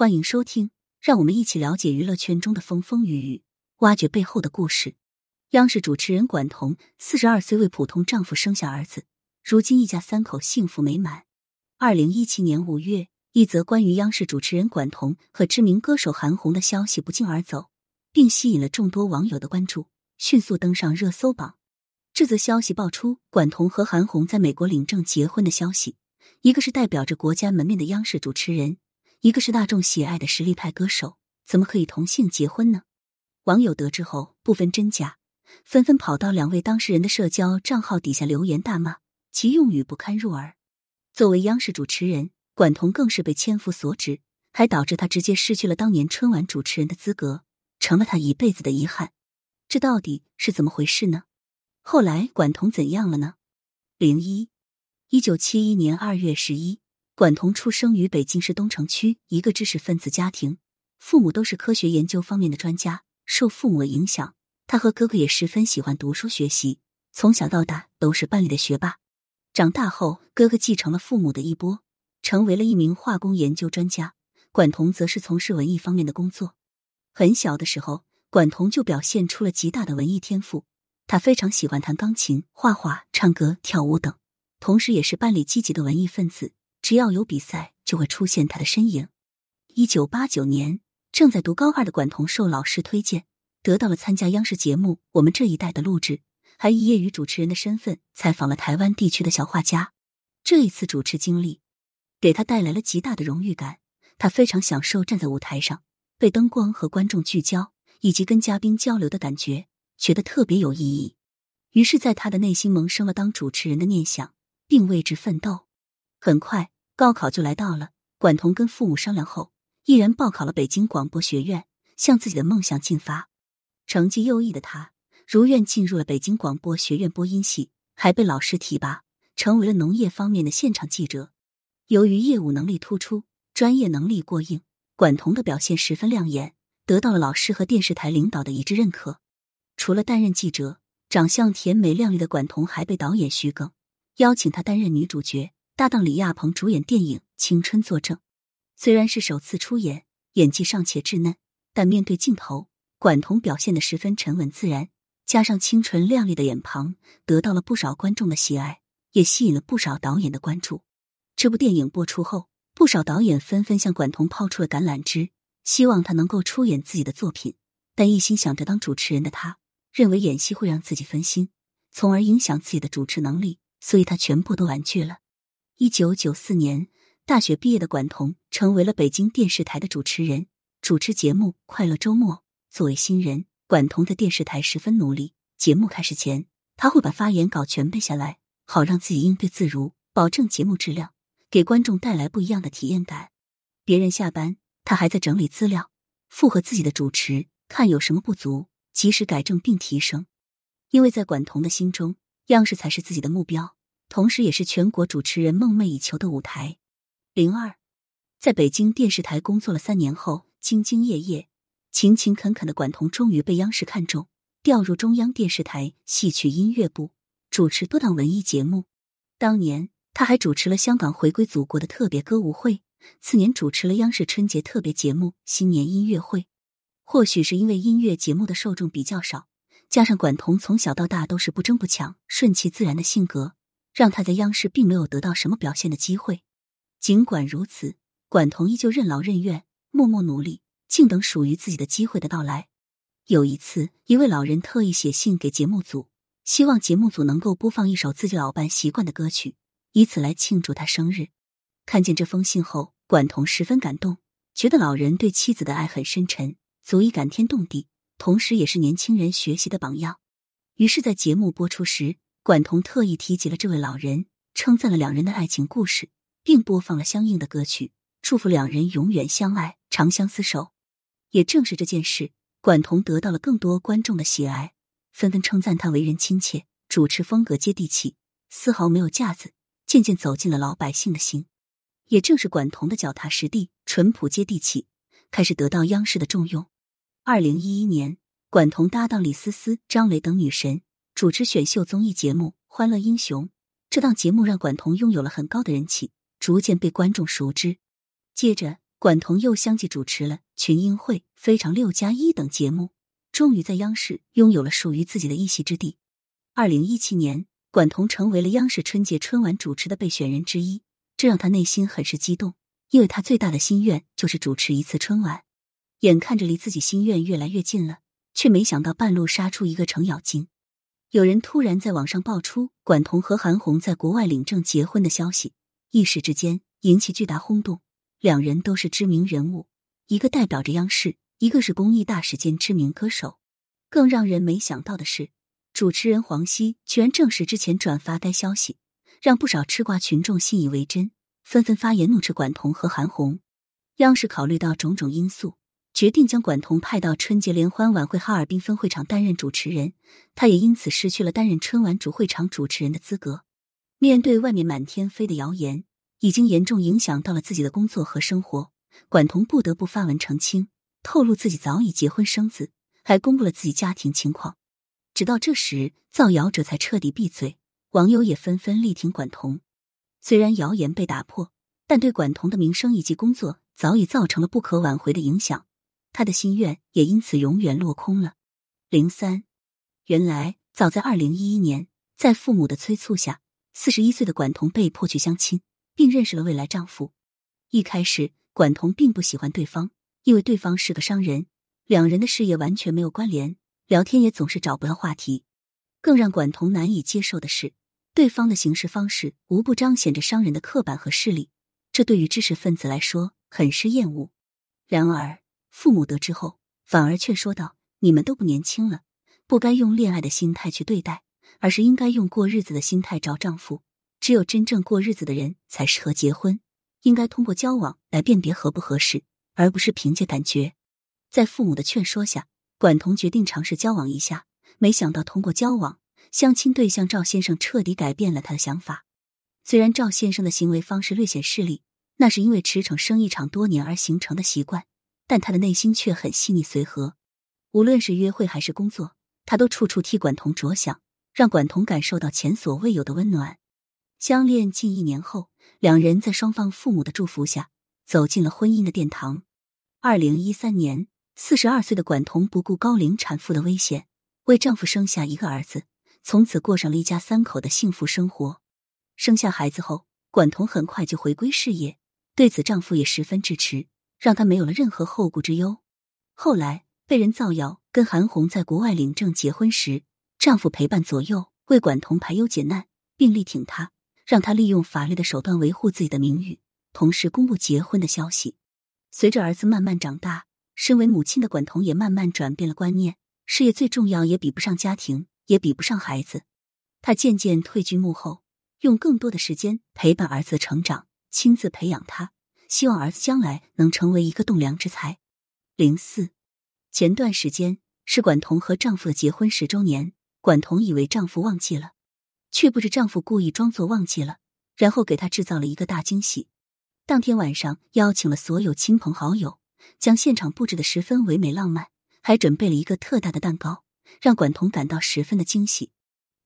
欢迎收听，让我们一起了解娱乐圈中的风风雨雨，挖掘背后的故事。央视主持人管彤四十二岁为普通丈夫生下儿子，如今一家三口幸福美满。二零一七年五月，一则关于央视主持人管彤和知名歌手韩红的消息不胫而走，并吸引了众多网友的关注，迅速登上热搜榜。这则消息爆出，管彤和韩红在美国领证结婚的消息，一个是代表着国家门面的央视主持人。一个是大众喜爱的实力派歌手，怎么可以同性结婚呢？网友得知后不分真假，纷纷跑到两位当事人的社交账号底下留言大骂，其用语不堪入耳。作为央视主持人，管彤更是被千夫所指，还导致他直接失去了当年春晚主持人的资格，成了他一辈子的遗憾。这到底是怎么回事呢？后来管彤怎样了呢？零一，一九七一年二月十一。管彤出生于北京市东城区一个知识分子家庭，父母都是科学研究方面的专家。受父母的影响，他和哥哥也十分喜欢读书学习，从小到大都是班里的学霸。长大后，哥哥继承了父母的衣钵，成为了一名化工研究专家。管彤则是从事文艺方面的工作。很小的时候，管彤就表现出了极大的文艺天赋，他非常喜欢弹钢琴、画画、唱歌、跳舞等，同时也是班里积极的文艺分子。只要有比赛，就会出现他的身影。一九八九年，正在读高二的管彤受老师推荐，得到了参加央视节目《我们这一代》的录制，还以业余主持人的身份采访了台湾地区的小画家。这一次主持经历给他带来了极大的荣誉感，他非常享受站在舞台上，被灯光和观众聚焦，以及跟嘉宾交流的感觉，觉得特别有意义。于是，在他的内心萌生了当主持人的念想，并为之奋斗。很快，高考就来到了。管彤跟父母商量后，毅然报考了北京广播学院，向自己的梦想进发。成绩优异的他，如愿进入了北京广播学院播音系，还被老师提拔，成为了农业方面的现场记者。由于业务能力突出，专业能力过硬，管彤的表现十分亮眼，得到了老师和电视台领导的一致认可。除了担任记者，长相甜美靓丽的管彤还被导演徐耿邀请她担任女主角。搭档李亚鹏主演电影《青春作证》，虽然是首次出演，演技尚且稚嫩，但面对镜头，管彤表现的十分沉稳自然，加上清纯靓丽的眼庞，得到了不少观众的喜爱，也吸引了不少导演的关注。这部电影播出后，不少导演纷纷向管彤抛出了橄榄枝，希望他能够出演自己的作品。但一心想着当主持人的他，认为演戏会让自己分心，从而影响自己的主持能力，所以他全部都婉拒了。一九九四年，大学毕业的管彤成为了北京电视台的主持人，主持节目《快乐周末》。作为新人，管彤在电视台十分努力。节目开始前，他会把发言稿全背下来，好让自己应对自如，保证节目质量，给观众带来不一样的体验感。别人下班，他还在整理资料，附和自己的主持，看有什么不足，及时改正并提升。因为在管彤的心中，央视才是自己的目标。同时，也是全国主持人梦寐以求的舞台。零二，在北京电视台工作了三年后，兢兢业业、勤勤恳恳的管彤终于被央视看中，调入中央电视台戏曲音乐部，主持多档文艺节目。当年，他还主持了香港回归祖国的特别歌舞会。次年，主持了央视春节特别节目《新年音乐会》。或许是因为音乐节目的受众比较少，加上管彤从小到大都是不争不抢、顺其自然的性格。让他在央视并没有得到什么表现的机会。尽管如此，管彤依旧任劳任怨，默默努力，静等属于自己的机会的到来。有一次，一位老人特意写信给节目组，希望节目组能够播放一首自己老伴习惯的歌曲，以此来庆祝他生日。看见这封信后，管彤十分感动，觉得老人对妻子的爱很深沉，足以感天动地，同时也是年轻人学习的榜样。于是，在节目播出时。管彤特意提及了这位老人，称赞了两人的爱情故事，并播放了相应的歌曲，祝福两人永远相爱、长相厮守。也正是这件事，管彤得到了更多观众的喜爱，纷纷称赞他为人亲切，主持风格接地气，丝毫没有架子，渐渐走进了老百姓的心。也正是管彤的脚踏实地、淳朴接地气，开始得到央视的重用。二零一一年，管彤搭档李思思、张磊等女神。主持选秀综艺节目《欢乐英雄》，这档节目让管彤拥有了很高的人气，逐渐被观众熟知。接着，管彤又相继主持了《群英会》《非常六加一》等节目，终于在央视拥有了属于自己的一席之地。二零一七年，管彤成为了央视春节春晚主持的备选人之一，这让他内心很是激动，因为他最大的心愿就是主持一次春晚。眼看着离自己心愿越来越近了，却没想到半路杀出一个程咬金。有人突然在网上爆出管彤和韩红在国外领证结婚的消息，一时之间引起巨大轰动。两人都是知名人物，一个代表着央视，一个是公益大使兼知名歌手。更让人没想到的是，主持人黄西居然证实之前转发该消息，让不少吃瓜群众信以为真，纷纷发言怒斥管彤和韩红。央视考虑到种种因素，决定将管彤派到春节联欢晚会哈尔滨分会场担任主持人，他也因此失去了担任春晚主会场主持人的资格。面对外面满天飞的谣言。已经严重影响到了自己的工作和生活，管彤不得不发文澄清，透露自己早已结婚生子，还公布了自己家庭情况。直到这时，造谣者才彻底闭嘴，网友也纷纷力挺管彤。虽然谣言被打破，但对管彤的名声以及工作早已造成了不可挽回的影响，他的心愿也因此永远落空了。零三，原来早在二零一一年，在父母的催促下，四十一岁的管彤被迫去相亲。并认识了未来丈夫。一开始，管彤并不喜欢对方，因为对方是个商人，两人的事业完全没有关联，聊天也总是找不到话题。更让管彤难以接受的是，对方的行事方式无不彰显着商人的刻板和势力，这对于知识分子来说很是厌恶。然而，父母得知后，反而劝说道：“你们都不年轻了，不该用恋爱的心态去对待，而是应该用过日子的心态找丈夫。”只有真正过日子的人才适合结婚，应该通过交往来辨别合不合适，而不是凭借感觉。在父母的劝说下，管彤决定尝试交往一下。没想到通过交往，相亲对象赵先生彻底改变了他的想法。虽然赵先生的行为方式略显势利，那是因为驰骋生意场多年而形成的习惯，但他的内心却很细腻随和。无论是约会还是工作，他都处处替管彤着想，让管彤感受到前所未有的温暖。相恋近一年后，两人在双方父母的祝福下走进了婚姻的殿堂。二零一三年，四十二岁的管彤不顾高龄产妇的危险，为丈夫生下一个儿子，从此过上了一家三口的幸福生活。生下孩子后，管彤很快就回归事业，对此丈夫也十分支持，让她没有了任何后顾之忧。后来被人造谣跟韩红在国外领证结婚时，丈夫陪伴左右，为管彤排忧解难，并力挺她。让他利用法律的手段维护自己的名誉，同时公布结婚的消息。随着儿子慢慢长大，身为母亲的管彤也慢慢转变了观念：事业最重要，也比不上家庭，也比不上孩子。他渐渐退居幕后，用更多的时间陪伴儿子成长，亲自培养他，希望儿子将来能成为一个栋梁之才。零四，前段时间是管彤和丈夫的结婚十周年，管彤以为丈夫忘记了。却不知丈夫故意装作忘记了，然后给她制造了一个大惊喜。当天晚上邀请了所有亲朋好友，将现场布置的十分唯美浪漫，还准备了一个特大的蛋糕，让管彤感到十分的惊喜。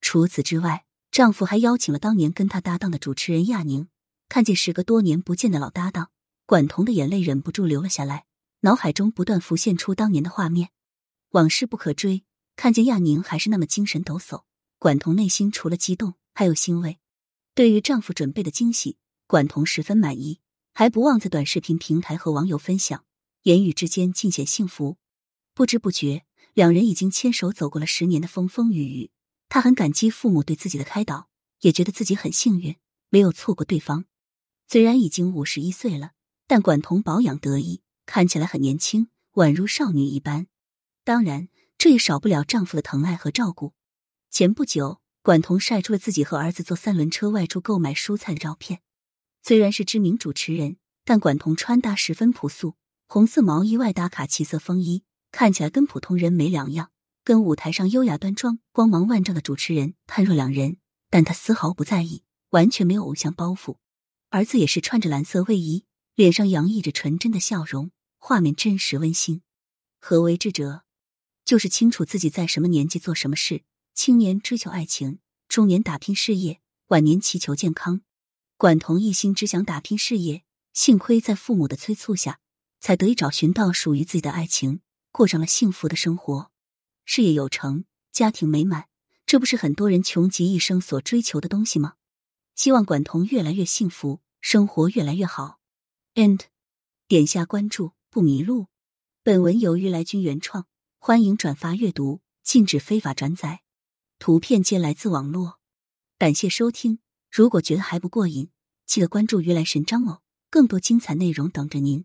除此之外，丈夫还邀请了当年跟他搭档的主持人亚宁。看见时隔多年不见的老搭档，管彤的眼泪忍不住流了下来，脑海中不断浮现出当年的画面。往事不可追，看见亚宁还是那么精神抖擞。管彤内心除了激动，还有欣慰。对于丈夫准备的惊喜，管彤十分满意，还不忘在短视频平台和网友分享，言语之间尽显幸福。不知不觉，两人已经牵手走过了十年的风风雨雨。她很感激父母对自己的开导，也觉得自己很幸运，没有错过对方。虽然已经五十一岁了，但管彤保养得意，看起来很年轻，宛如少女一般。当然，这也少不了丈夫的疼爱和照顾。前不久，管彤晒出了自己和儿子坐三轮车外出购买蔬菜的照片。虽然是知名主持人，但管彤穿搭十分朴素，红色毛衣外搭卡其色风衣，看起来跟普通人没两样，跟舞台上优雅端庄、光芒万丈的主持人判若两人。但她丝毫不在意，完全没有偶像包袱。儿子也是穿着蓝色卫衣，脸上洋溢着纯真的笑容，画面真实温馨。何为智者？就是清楚自己在什么年纪做什么事。青年追求爱情，中年打拼事业，晚年祈求健康。管彤一心只想打拼事业，幸亏在父母的催促下，才得以找寻到属于自己的爱情，过上了幸福的生活，事业有成，家庭美满，这不是很多人穷极一生所追求的东西吗？希望管彤越来越幸福，生活越来越好。And 点下关注不迷路。本文由于来君原创，欢迎转发阅读，禁止非法转载。图片皆来自网络。感谢收听。如果觉得还不过瘾，记得关注“鱼来神章”哦，更多精彩内容等着您。